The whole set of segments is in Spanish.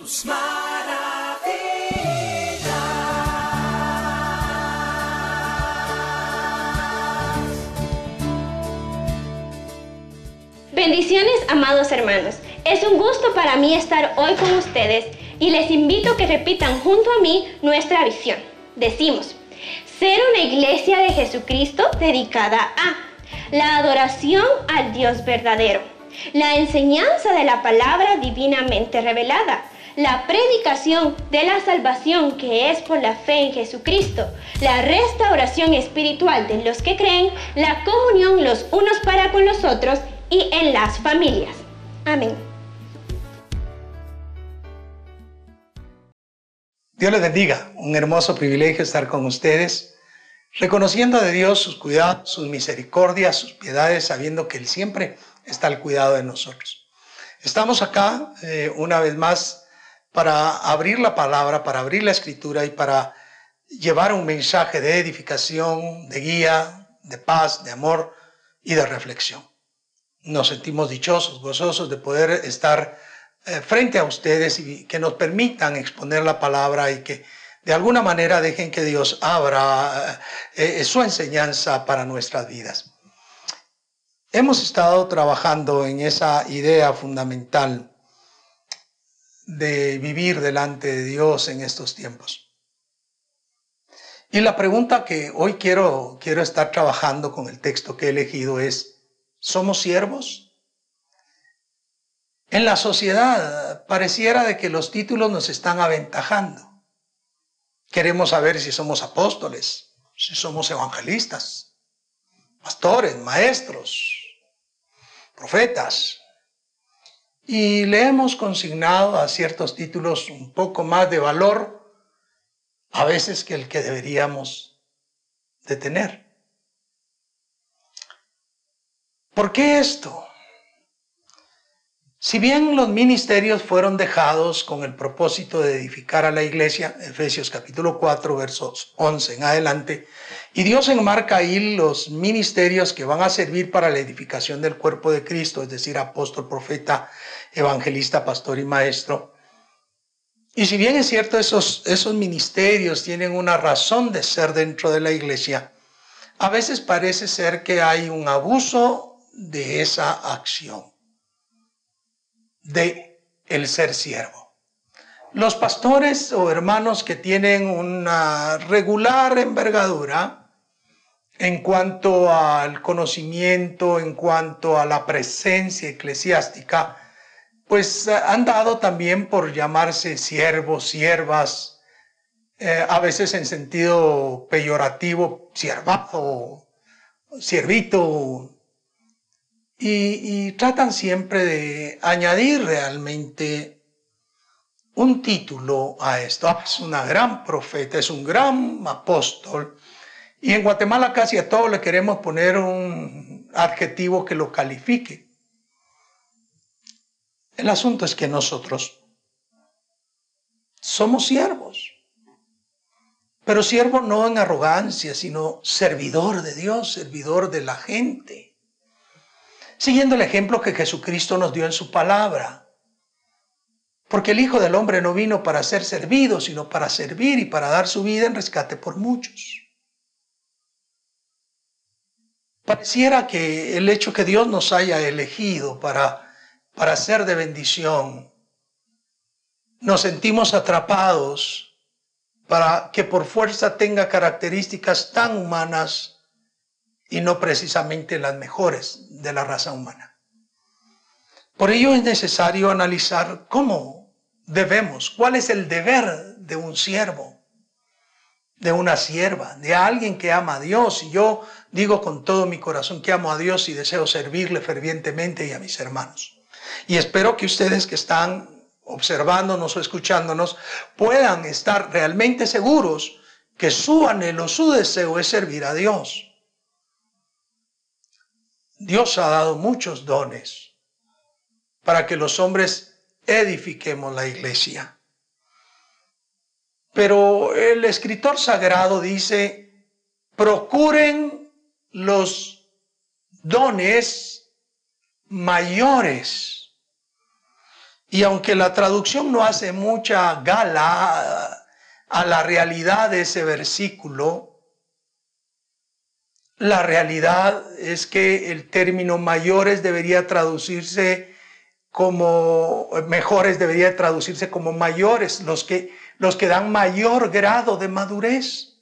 tus maravillas. Bendiciones, amados hermanos. Es un gusto para mí estar hoy con ustedes y les invito a que repitan junto a mí nuestra visión. Decimos, ser una iglesia de Jesucristo dedicada a la adoración al Dios verdadero, la enseñanza de la palabra divinamente revelada, la predicación de la salvación que es por la fe en Jesucristo, la restauración espiritual de los que creen, la comunión los unos para con los otros y en las familias. Amén. Dios les bendiga. Un hermoso privilegio estar con ustedes, reconociendo de Dios sus cuidados, sus misericordias, sus piedades, sabiendo que Él siempre está al cuidado de nosotros. Estamos acá eh, una vez más para abrir la palabra, para abrir la escritura y para llevar un mensaje de edificación, de guía, de paz, de amor y de reflexión. Nos sentimos dichosos, gozosos de poder estar eh, frente a ustedes y que nos permitan exponer la palabra y que de alguna manera dejen que Dios abra eh, eh, su enseñanza para nuestras vidas. Hemos estado trabajando en esa idea fundamental de vivir delante de Dios en estos tiempos. Y la pregunta que hoy quiero, quiero estar trabajando con el texto que he elegido es, ¿somos siervos? En la sociedad pareciera de que los títulos nos están aventajando. Queremos saber si somos apóstoles, si somos evangelistas, pastores, maestros, profetas. Y le hemos consignado a ciertos títulos un poco más de valor a veces que el que deberíamos de tener. ¿Por qué esto? Si bien los ministerios fueron dejados con el propósito de edificar a la iglesia, Efesios capítulo 4, versos 11 en adelante, y Dios enmarca ahí los ministerios que van a servir para la edificación del cuerpo de Cristo, es decir, apóstol, profeta, evangelista, pastor y maestro. Y si bien es cierto, esos, esos ministerios tienen una razón de ser dentro de la iglesia, a veces parece ser que hay un abuso de esa acción de el ser siervo. Los pastores o hermanos que tienen una regular envergadura en cuanto al conocimiento, en cuanto a la presencia eclesiástica, pues eh, han dado también por llamarse siervos, siervas, eh, a veces en sentido peyorativo, siervazo, siervito, y, tratan siempre de añadir realmente un título a esto. Ah, es una gran profeta, es un gran apóstol. Y en Guatemala casi a todos le queremos poner un adjetivo que lo califique. El asunto es que nosotros somos siervos, pero siervo no en arrogancia, sino servidor de Dios, servidor de la gente siguiendo el ejemplo que Jesucristo nos dio en su palabra. Porque el Hijo del Hombre no vino para ser servido, sino para servir y para dar su vida en rescate por muchos. Pareciera que el hecho que Dios nos haya elegido para, para ser de bendición, nos sentimos atrapados para que por fuerza tenga características tan humanas y no precisamente las mejores de la raza humana. Por ello es necesario analizar cómo debemos, cuál es el deber de un siervo, de una sierva, de alguien que ama a Dios. Y yo digo con todo mi corazón que amo a Dios y deseo servirle fervientemente y a mis hermanos. Y espero que ustedes que están observándonos o escuchándonos puedan estar realmente seguros que su anhelo, su deseo es servir a Dios. Dios ha dado muchos dones para que los hombres edifiquemos la iglesia. Pero el escritor sagrado dice, procuren los dones mayores. Y aunque la traducción no hace mucha gala a la realidad de ese versículo, la realidad es que el término mayores debería traducirse como mejores debería traducirse como mayores, los que los que dan mayor grado de madurez.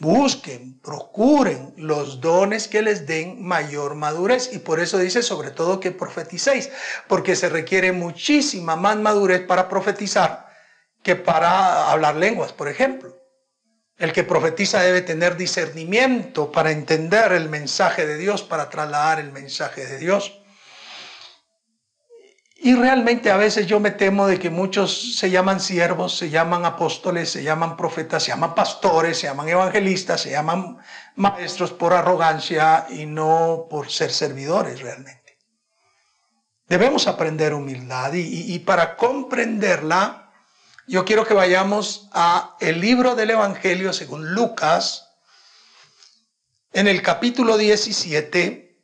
Busquen, procuren los dones que les den mayor madurez. Y por eso dice sobre todo que profeticéis, porque se requiere muchísima más madurez para profetizar que para hablar lenguas, por ejemplo. El que profetiza debe tener discernimiento para entender el mensaje de Dios, para trasladar el mensaje de Dios. Y realmente a veces yo me temo de que muchos se llaman siervos, se llaman apóstoles, se llaman profetas, se llaman pastores, se llaman evangelistas, se llaman maestros por arrogancia y no por ser servidores realmente. Debemos aprender humildad y, para comprenderla, yo quiero que vayamos a el libro del Evangelio según Lucas, en el capítulo 17.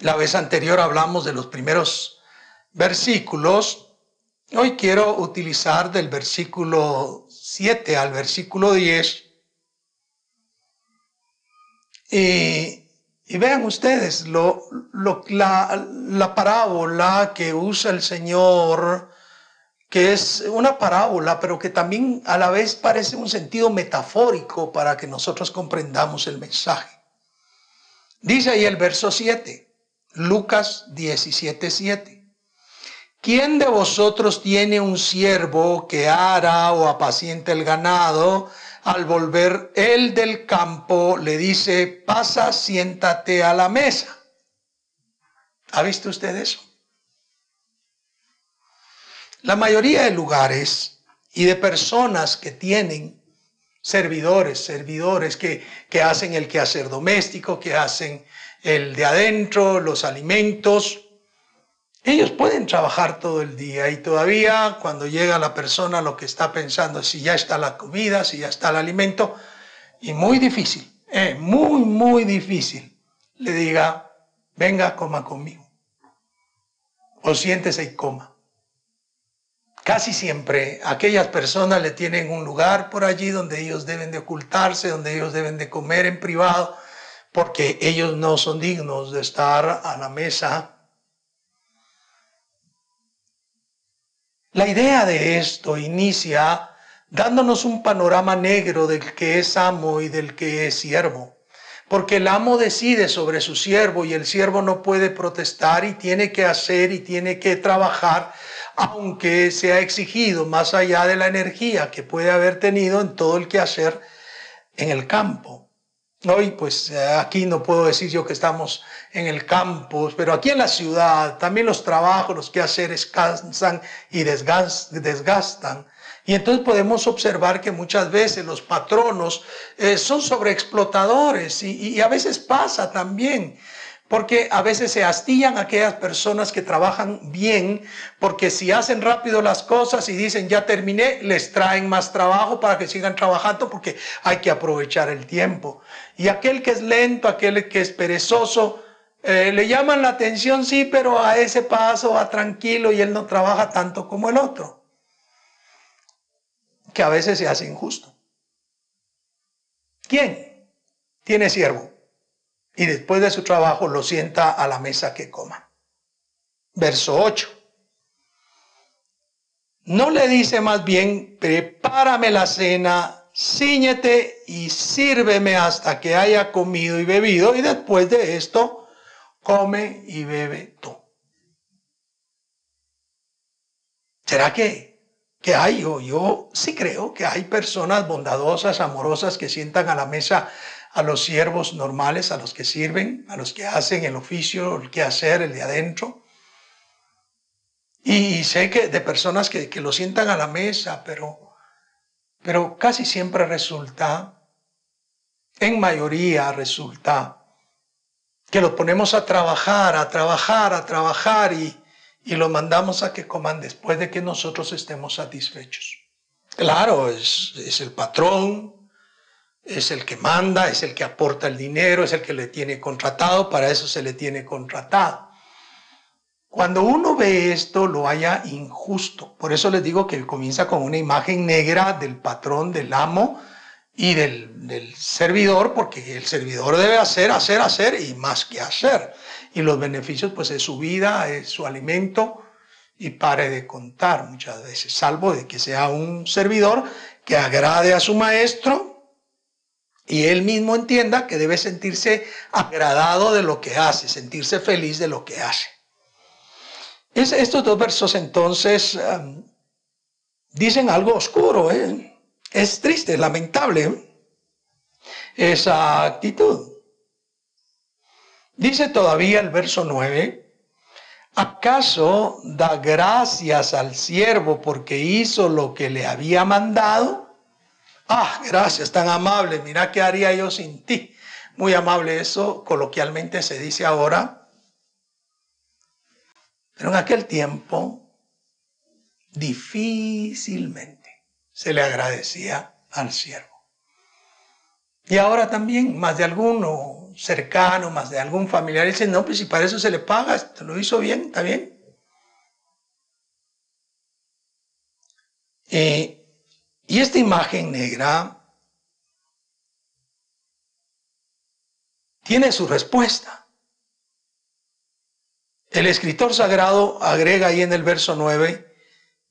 La vez anterior hablamos de los primeros versículos. Hoy quiero utilizar del versículo 7 al versículo 10. Y, vean ustedes lo, la, la parábola que usa el Señor, que es una parábola, pero que también a la vez parece un sentido metafórico para que nosotros comprendamos el mensaje. Dice ahí el verso 7, Lucas 17, 7. ¿Quién de vosotros tiene un siervo que ara o apacienta el ganado? Al volver él del campo le dice, pasa, siéntate a la mesa. ¿Ha visto usted eso? La mayoría de lugares y de personas que tienen servidores, servidores que, que hacen el quehacer doméstico, que hacen el de adentro, los alimentos, ellos pueden trabajar todo el día y todavía cuando llega la persona lo que está pensando es si ya está la comida, si ya está el alimento, y muy difícil, eh, muy, muy difícil, le diga, venga, coma conmigo, o siéntese y coma. Casi siempre aquellas personas le tienen un lugar por allí donde ellos deben de ocultarse, donde ellos deben de comer en privado, porque ellos no son dignos de estar a la mesa La idea de esto inicia dándonos un panorama negro del que es amo y del que es siervo. Porque el amo decide sobre su siervo y el siervo no puede protestar y tiene que hacer y tiene que trabajar, aunque sea exigido más allá de la energía que puede haber tenido en todo el que hacer en el campo. Hoy, pues eh, aquí no puedo decir yo que estamos en el campus, pero aquí en la ciudad también los trabajos, los quehaceres cansan y desgastan. Y entonces podemos observar que muchas veces los patronos eh, son sobreexplotadores y, y a veces pasa también porque a veces se astillan aquellas personas que trabajan bien, porque si hacen rápido las cosas y dicen ya terminé, les traen más trabajo para que sigan trabajando porque hay que aprovechar el tiempo. Y aquel que es lento, aquel que es perezoso, eh, le llaman la atención, sí, pero a ese paso va tranquilo y él no trabaja tanto como el otro. Que a veces se hace injusto. ¿Quién tiene siervo? Y después de su trabajo lo sienta a la mesa que coma. Verso 8. No le dice más bien, prepárame la cena ciñete y sírveme hasta que haya comido y bebido, y después de esto, come y bebe tú. ¿Será que, que hay? Yo, yo sí creo que hay personas bondadosas, amorosas, que sientan a la mesa a los siervos normales, a los que sirven, a los que hacen el oficio, el que hacer, el de adentro. Y sé que de personas que, lo sientan a la mesa, pero pero casi siempre resulta, en mayoría resulta, que los ponemos a trabajar, a trabajar, a trabajar y, y los mandamos a que coman después de que nosotros estemos satisfechos. Claro, es, es el patrón, es el que manda, es el que aporta el dinero, es el que le tiene contratado, para eso se le tiene contratado. Cuando uno ve esto, lo haya injusto. Por eso les digo que comienza con una imagen negra del patrón, del amo y del, del servidor, porque el servidor debe hacer, hacer, hacer y más que hacer. Y los beneficios, pues es su vida, es su alimento, y pare de contar muchas veces, salvo de que sea un servidor que agrade a su maestro y él mismo entienda que debe sentirse agradado de lo que hace, sentirse feliz de lo que hace. Es, estos dos versos entonces dicen algo oscuro, ¿eh? es triste, lamentable ¿eh? esa actitud. Dice todavía el verso 9, ¿acaso da gracias al siervo porque hizo lo que le había mandado? Ah, gracias, tan amable, mira qué haría yo sin ti. Muy amable eso, coloquialmente se dice ahora. Pero en aquel tiempo, difícilmente se le agradecía al siervo. Y ahora también, más de alguno cercano, más de algún familiar, dice, no, pues si para eso se le paga, te lo hizo bien, está bien. Eh, y esta imagen negra tiene su respuesta. El escritor sagrado agrega ahí en el verso 9,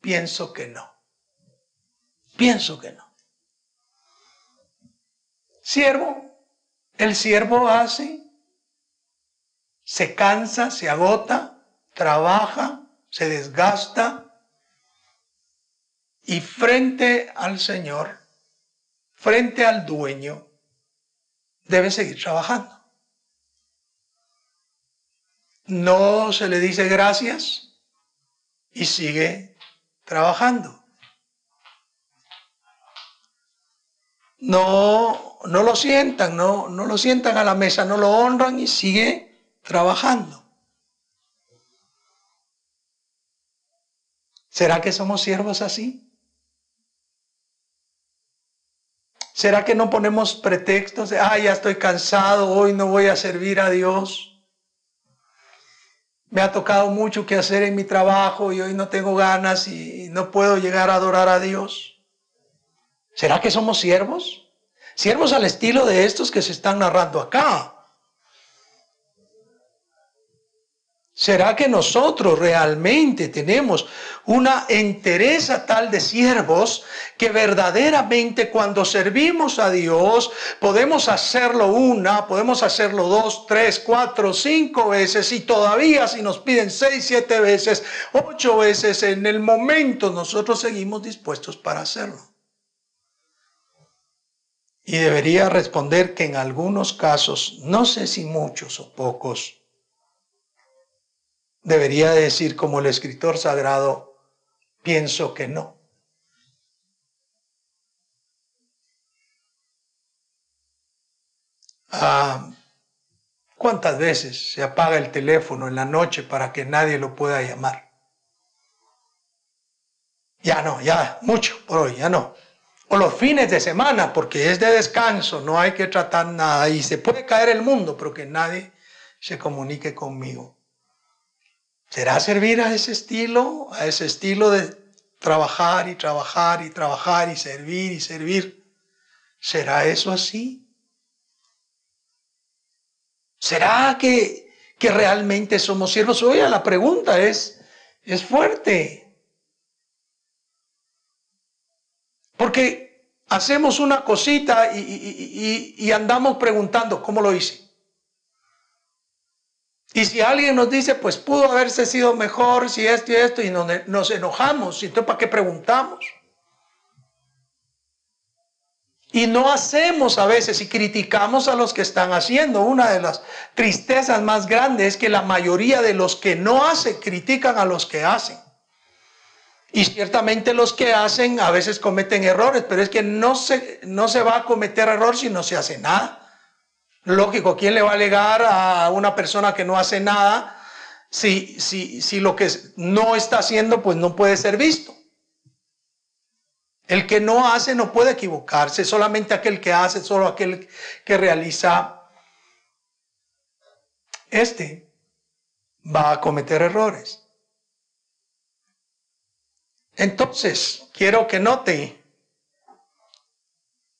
pienso que no. Pienso que no. Siervo, el siervo hace, se cansa, se agota, trabaja, se desgasta, y frente al Señor, frente al dueño, debe seguir trabajando. No se le dice gracias y sigue trabajando. No, no lo sientan, no, no lo sientan a la mesa, no lo honran y sigue trabajando. ¿Será que somos siervos así? ¿Será que no ponemos pretextos de, ah, ya estoy cansado, hoy no voy a servir a Dios? Me ha tocado mucho que hacer en mi trabajo y hoy no tengo ganas y no puedo llegar a adorar a Dios. ¿Será que somos siervos? Siervos al estilo de estos que se están narrando acá. ¿Será que nosotros realmente tenemos una entereza tal de siervos que verdaderamente cuando servimos a Dios podemos hacerlo una, podemos hacerlo dos, tres, cuatro, cinco veces y todavía si nos piden seis, siete veces, ocho veces en el momento nosotros seguimos dispuestos para hacerlo? Y debería responder que en algunos casos, no sé si muchos o pocos, debería decir como el escritor sagrado, pienso que no. Ah, ¿Cuántas veces se apaga el teléfono en la noche para que nadie lo pueda llamar? Ya no, ya, mucho por hoy, ya no. O los fines de semana, porque es de descanso, no hay que tratar nada y se puede caer el mundo, pero que nadie se comunique conmigo. ¿Será servir a ese estilo? A ese estilo de trabajar y trabajar y trabajar y servir y servir. ¿Será eso así? ¿Será que, que realmente somos siervos? Oye, la pregunta es, es fuerte. Porque hacemos una cosita y, y andamos preguntando, ¿cómo lo hice? Y si alguien nos dice, pues pudo haberse sido mejor si esto y esto, y nos, enojamos, entonces ¿para qué preguntamos? Y no hacemos a veces y criticamos a los que están haciendo. Una de las tristezas más grandes es que la mayoría de los que no hacen critican a los que hacen. Y ciertamente los que hacen a veces cometen errores, pero es que no se, no se va a cometer error si no se hace nada. Lógico, ¿quién le va a alegar a una persona que no hace nada si, si, si lo que no está haciendo pues no puede ser visto? El que no hace no puede equivocarse, solamente aquel que hace, solo aquel que realiza. Este va a cometer errores. Entonces, quiero que note,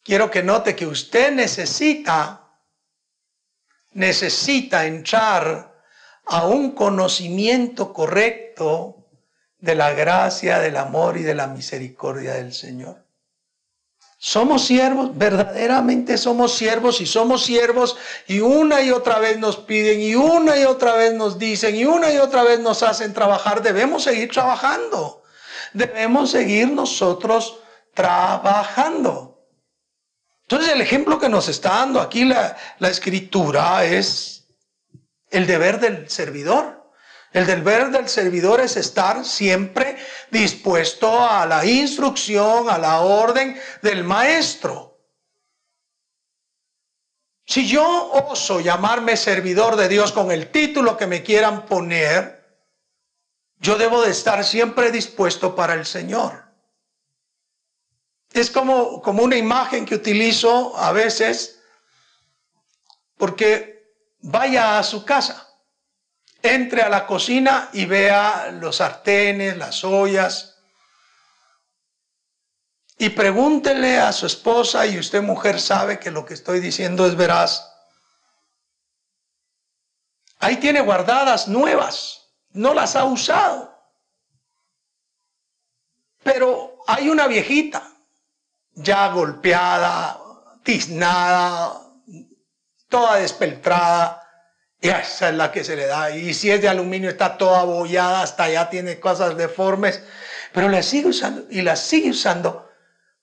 quiero que note que usted necesita, necesita entrar a un conocimiento correcto de la gracia, del amor y de la misericordia del Señor. Somos siervos, verdaderamente somos siervos y somos siervos y una y otra vez nos piden y una y otra vez nos dicen y una y otra vez nos hacen trabajar. Debemos seguir trabajando. Debemos seguir nosotros trabajando. Entonces el ejemplo que nos está dando aquí la, la escritura es el deber del servidor. El deber del servidor es estar siempre dispuesto a la instrucción, a la orden del maestro. Si yo oso llamarme servidor de Dios con el título que me quieran poner, yo debo de estar siempre dispuesto para el Señor. Es como, como una imagen que utilizo a veces porque vaya a su casa entre a la cocina y vea los sartenes, las ollas. Y pregúntele a su esposa, y usted mujer sabe que lo que estoy diciendo es veraz. Ahí tiene guardadas nuevas, no las ha usado. Pero hay una viejita, ya golpeada, tiznada, toda despeltrada, y esa es la que se le da. Y si es de aluminio está toda abollada, hasta allá tiene cosas deformes. Pero la sigue usando y la sigue usando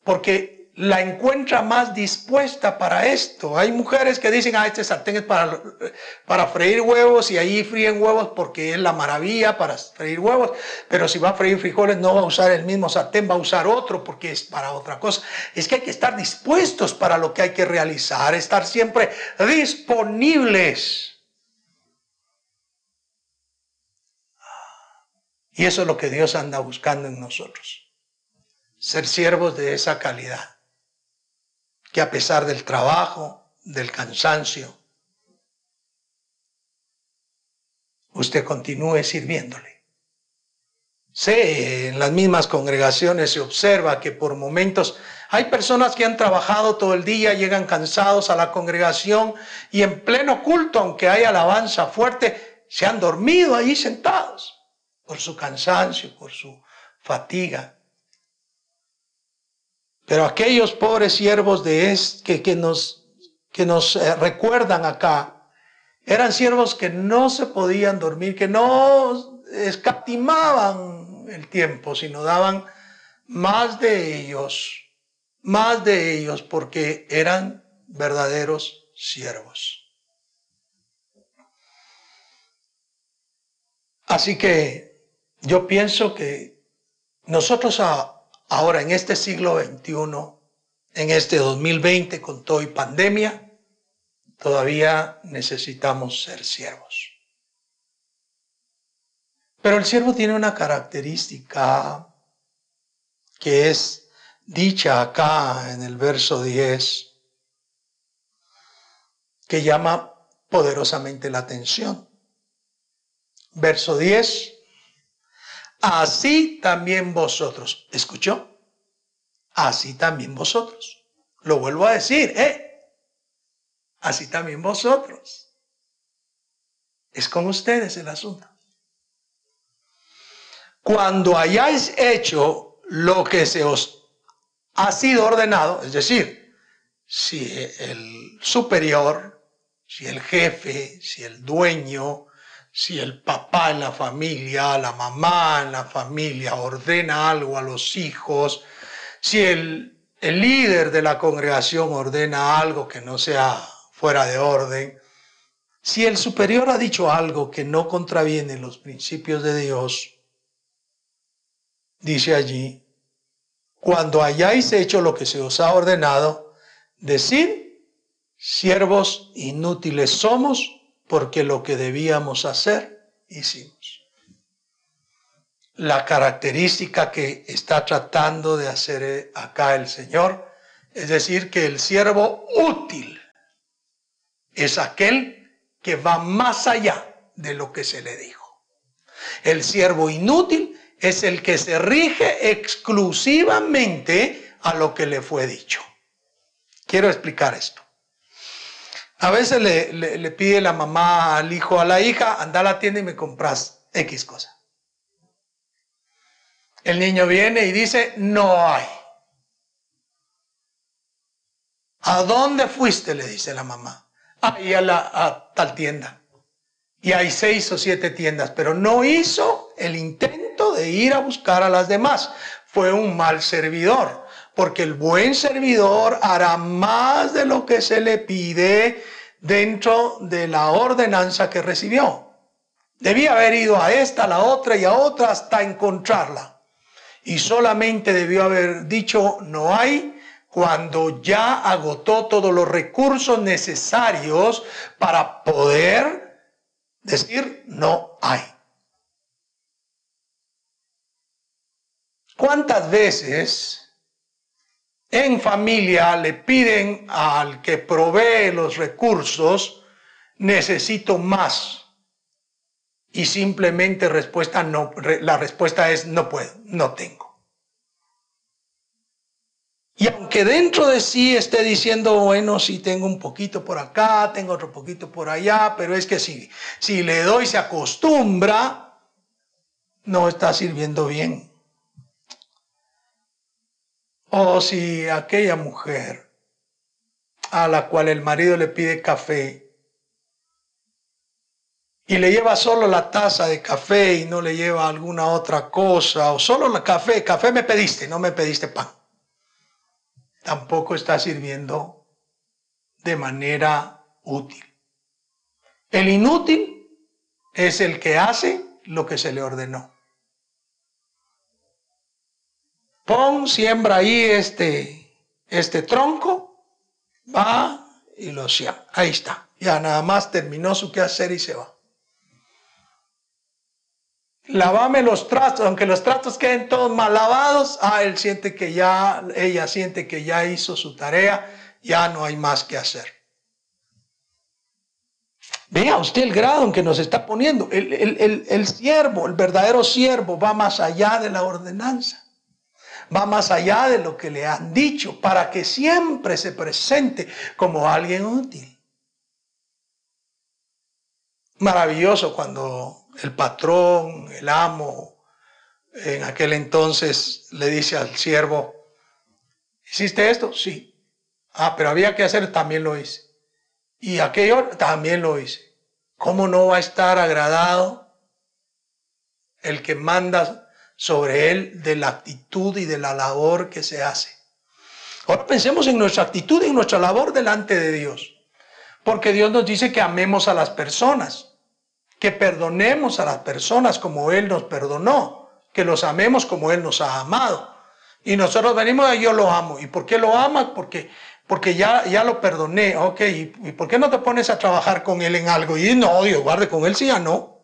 porque la encuentra más dispuesta para esto. Hay mujeres que dicen, ah, este sartén es para, para freír huevos y ahí fríen huevos porque es la maravilla para freír huevos. Pero si va a freír frijoles no va a usar el mismo sartén, va a usar otro porque es para otra cosa. Es que hay que estar dispuestos para lo que hay que realizar, estar siempre disponibles Y eso es lo que Dios anda buscando en nosotros. Ser siervos de esa calidad. Que a pesar del trabajo, del cansancio, usted continúe sirviéndole. Sé, en las mismas congregaciones se observa que por momentos hay personas que han trabajado todo el día, llegan cansados a la congregación y en pleno culto, aunque hay alabanza fuerte, se han dormido ahí sentados por su cansancio, por su fatiga. Pero aquellos pobres siervos de es, que, que nos, que nos eh, recuerdan acá, eran siervos que no se podían dormir, que no escatimaban el tiempo, sino daban más de ellos, más de ellos, porque eran verdaderos siervos. Así que yo pienso que nosotros ahora en este siglo XXI, en este 2020 con todo y pandemia, todavía necesitamos ser siervos. Pero el siervo tiene una característica que es dicha acá en el verso 10, que llama poderosamente la atención. Verso 10, así también vosotros. ¿Escuchó? Así también vosotros. Lo vuelvo a decir, ¿eh? Así también vosotros. Es con ustedes el asunto. Cuando hayáis hecho lo que se os ha sido ordenado, es decir, si el superior, si el jefe, si el dueño, si el papá en la familia, la mamá en la familia ordena algo a los hijos, si el, el líder de la congregación ordena algo que no sea fuera de orden, si el superior ha dicho algo que no contraviene los principios de Dios, dice allí, cuando hayáis hecho lo que se os ha ordenado, decid, siervos inútiles somos porque lo que debíamos hacer, hicimos. La característica que está tratando de hacer acá el Señor, es decir, que el siervo útil es aquel que va más allá de lo que se le dijo. El siervo inútil es el que se rige exclusivamente a lo que le fue dicho. Quiero explicar esto. A veces le, le, pide la mamá al hijo, a la hija, anda a la tienda y me compras X cosa. El niño viene y dice, no hay. ¿A dónde fuiste? le dice la mamá. Ahí a, la, a tal tienda. Y hay seis o siete tiendas, pero no hizo el intento de ir a buscar a las demás. Fue un mal servidor porque el buen servidor hará más de lo que se le pide dentro de la ordenanza que recibió. Debía haber ido a esta, a la otra y a otra hasta encontrarla. Y solamente debió haber dicho no hay cuando ya agotó todos los recursos necesarios para poder decir no hay. ¿Cuántas veces en familia le piden al que provee los recursos, necesito más. Y simplemente respuesta no, la respuesta es no puedo, no tengo. Y aunque dentro de sí esté diciendo, bueno, sí tengo un poquito por acá, tengo otro poquito por allá, pero es que si, si le doy se acostumbra, no está sirviendo bien. O si aquella mujer a la cual el marido le pide café y le lleva solo la taza de café y no le lleva alguna otra cosa, o solo el café, café me pediste, no me pediste pan. Tampoco está sirviendo de manera útil. El inútil es el que hace lo que se le ordenó. Pon, siembra ahí este, este tronco, va y lo siembra. Ahí está. Ya nada más terminó su quehacer y se va. Lavame los trastos, aunque los trastos queden todos mal lavados, ah, él siente que ya, ella siente que ya hizo su tarea, ya no hay más que hacer. Vea usted el grado en que nos está poniendo. El, el, el siervo, el verdadero siervo, va más allá de la ordenanza va más allá de lo que le han dicho para que siempre se presente como alguien útil. Maravilloso cuando el patrón, el amo, en aquel entonces le dice al siervo, ¿hiciste esto? Sí. Ah, pero había que hacer, también lo hice. Y aquello también lo hice. ¿Cómo no va a estar agradado el que manda sobre él de la actitud y de la labor que se hace. Ahora pensemos en nuestra actitud y en nuestra labor delante de Dios. Porque Dios nos dice que amemos a las personas, que perdonemos a las personas como Él nos perdonó, que los amemos como Él nos ha amado. Y nosotros venimos a yo lo amo. ¿Y por qué lo ama? Porque, porque ya, ya lo perdoné. Ok, ¿y por qué no te pones a trabajar con Él en algo? Y no, Dios guarde con Él, sí, ya no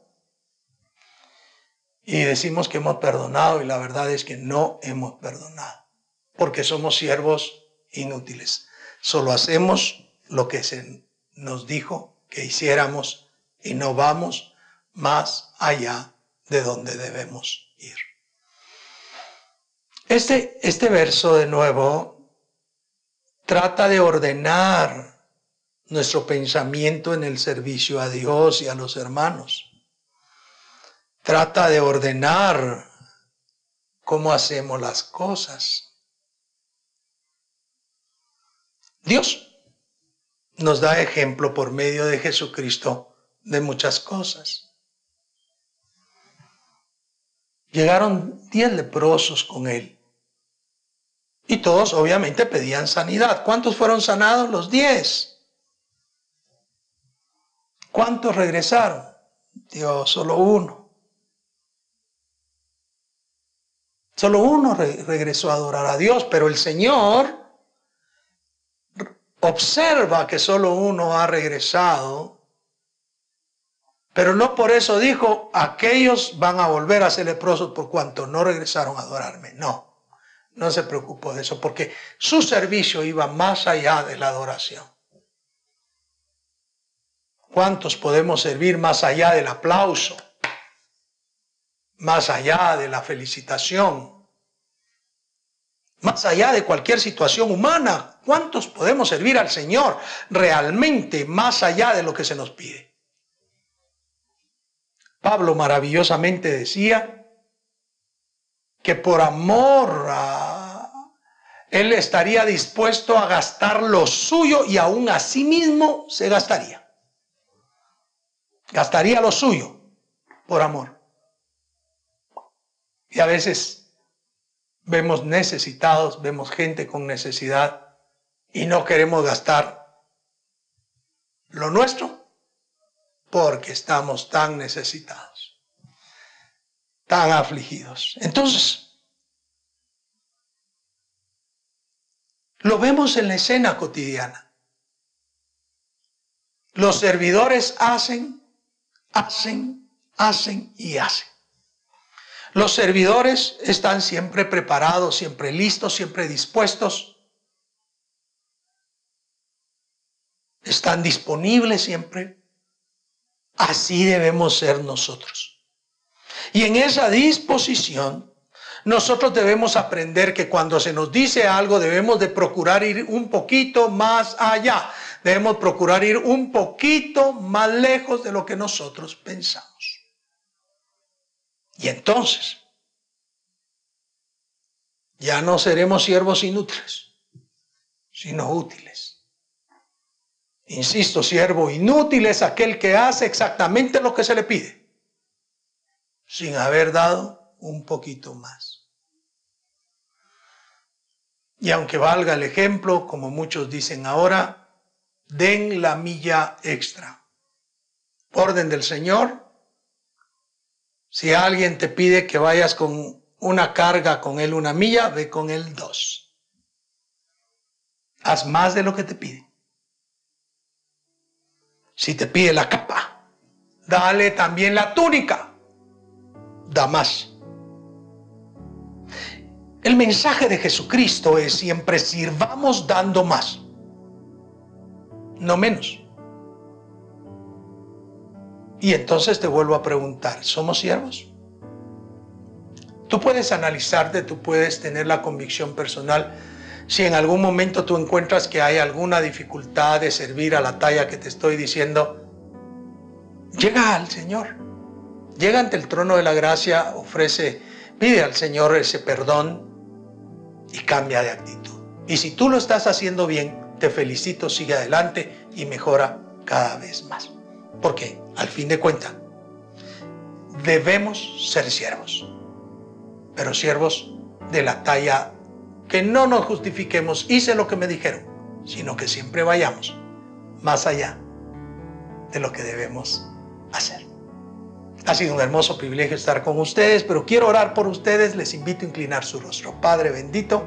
y decimos que hemos perdonado y la verdad es que no hemos perdonado, porque somos siervos inútiles. Solo hacemos lo que se nos dijo que hiciéramos y no vamos más allá de donde debemos ir. Este, este verso de nuevo trata de ordenar nuestro pensamiento en el servicio a Dios y a los hermanos trata de ordenar cómo hacemos las cosas. Dios nos da ejemplo por medio de Jesucristo de muchas cosas. Llegaron diez leprosos con él. Y todos obviamente pedían sanidad. ¿Cuántos fueron sanados? Los diez. ¿Cuántos regresaron? Dios, solo uno. Solo uno regresó a adorar a Dios, pero el Señor observa que solo uno ha regresado, pero no por eso dijo, aquellos van a volver a ser leprosos por cuanto no regresaron a adorarme. No, no se preocupó de eso, porque su servicio iba más allá de la adoración. ¿Cuántos podemos servir más allá del aplauso? Más allá de la felicitación, más allá de cualquier situación humana, ¿cuántos podemos servir al Señor realmente más allá de lo que se nos pide? Pablo maravillosamente decía que por amor a él estaría dispuesto a gastar lo suyo y aún a sí mismo se gastaría. Gastaría lo suyo por amor. Y a veces vemos necesitados, vemos gente con necesidad y no queremos gastar lo nuestro porque estamos tan necesitados, tan afligidos. Entonces, lo vemos en la escena cotidiana. Los servidores hacen, hacen, hacen y hacen. Los servidores están siempre preparados, siempre listos, siempre dispuestos. Están disponibles siempre. Así debemos ser nosotros. Y en esa disposición, nosotros debemos aprender que cuando se nos dice algo debemos de procurar ir un poquito más allá. Debemos procurar ir un poquito más lejos de lo que nosotros pensamos. Y entonces, ya no seremos siervos inútiles, sino útiles. Insisto, siervo inútil es aquel que hace exactamente lo que se le pide, sin haber dado un poquito más. Y aunque valga el ejemplo, como muchos dicen ahora, den la milla extra. Orden del Señor, si alguien te pide que vayas con una carga, con él una milla, ve con él dos. Haz más de lo que te pide. Si te pide la capa, dale también la túnica. Da más. El mensaje de Jesucristo es siempre sirvamos dando más, no menos. Y entonces te vuelvo a preguntar, ¿somos siervos? Tú puedes analizarte, tú puedes tener la convicción personal. Si en algún momento tú encuentras que hay alguna dificultad de servir a la talla que te estoy diciendo, llega al Señor. Llega ante el trono de la gracia, ofrece, pide al Señor ese perdón y cambia de actitud. Y si tú lo estás haciendo bien, te felicito, sigue adelante y mejora cada vez más. Porque al fin de cuentas, debemos ser siervos, pero siervos de la talla que no nos justifiquemos, hice lo que me dijeron, sino que siempre vayamos más allá de lo que debemos hacer. Ha sido un hermoso privilegio estar con ustedes, pero quiero orar por ustedes. Les invito a inclinar su rostro. Padre bendito,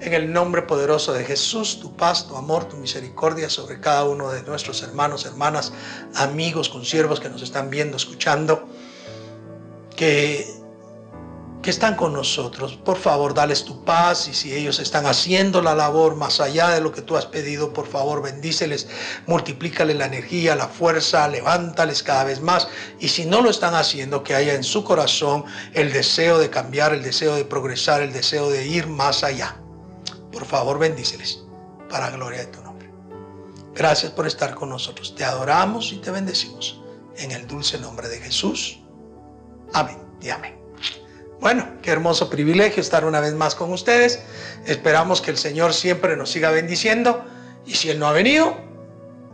en el nombre poderoso de Jesús, tu paz, tu amor, tu misericordia sobre cada uno de nuestros hermanos, hermanas, amigos, consiervos que nos están viendo, escuchando, que, que están con nosotros. Por favor, dales tu paz y si ellos están haciendo la labor más allá de lo que tú has pedido, por favor, bendíceles, multiplícale la energía, la fuerza, levántales cada vez más. Y si no lo están haciendo, que haya en su corazón el deseo de cambiar, el deseo de progresar, el deseo de ir más allá. Por favor, bendíceles para gloria de tu nombre. Gracias por estar con nosotros. Te adoramos y te bendecimos en el dulce nombre de Jesús. Amén y amén. Bueno, qué hermoso privilegio estar una vez más con ustedes. Esperamos que el Señor siempre nos siga bendiciendo y si Él no ha venido,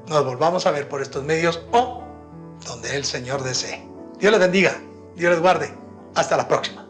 nos volvamos a ver por estos medios o donde el Señor desee. Dios les bendiga, Dios les guarde. Hasta la próxima.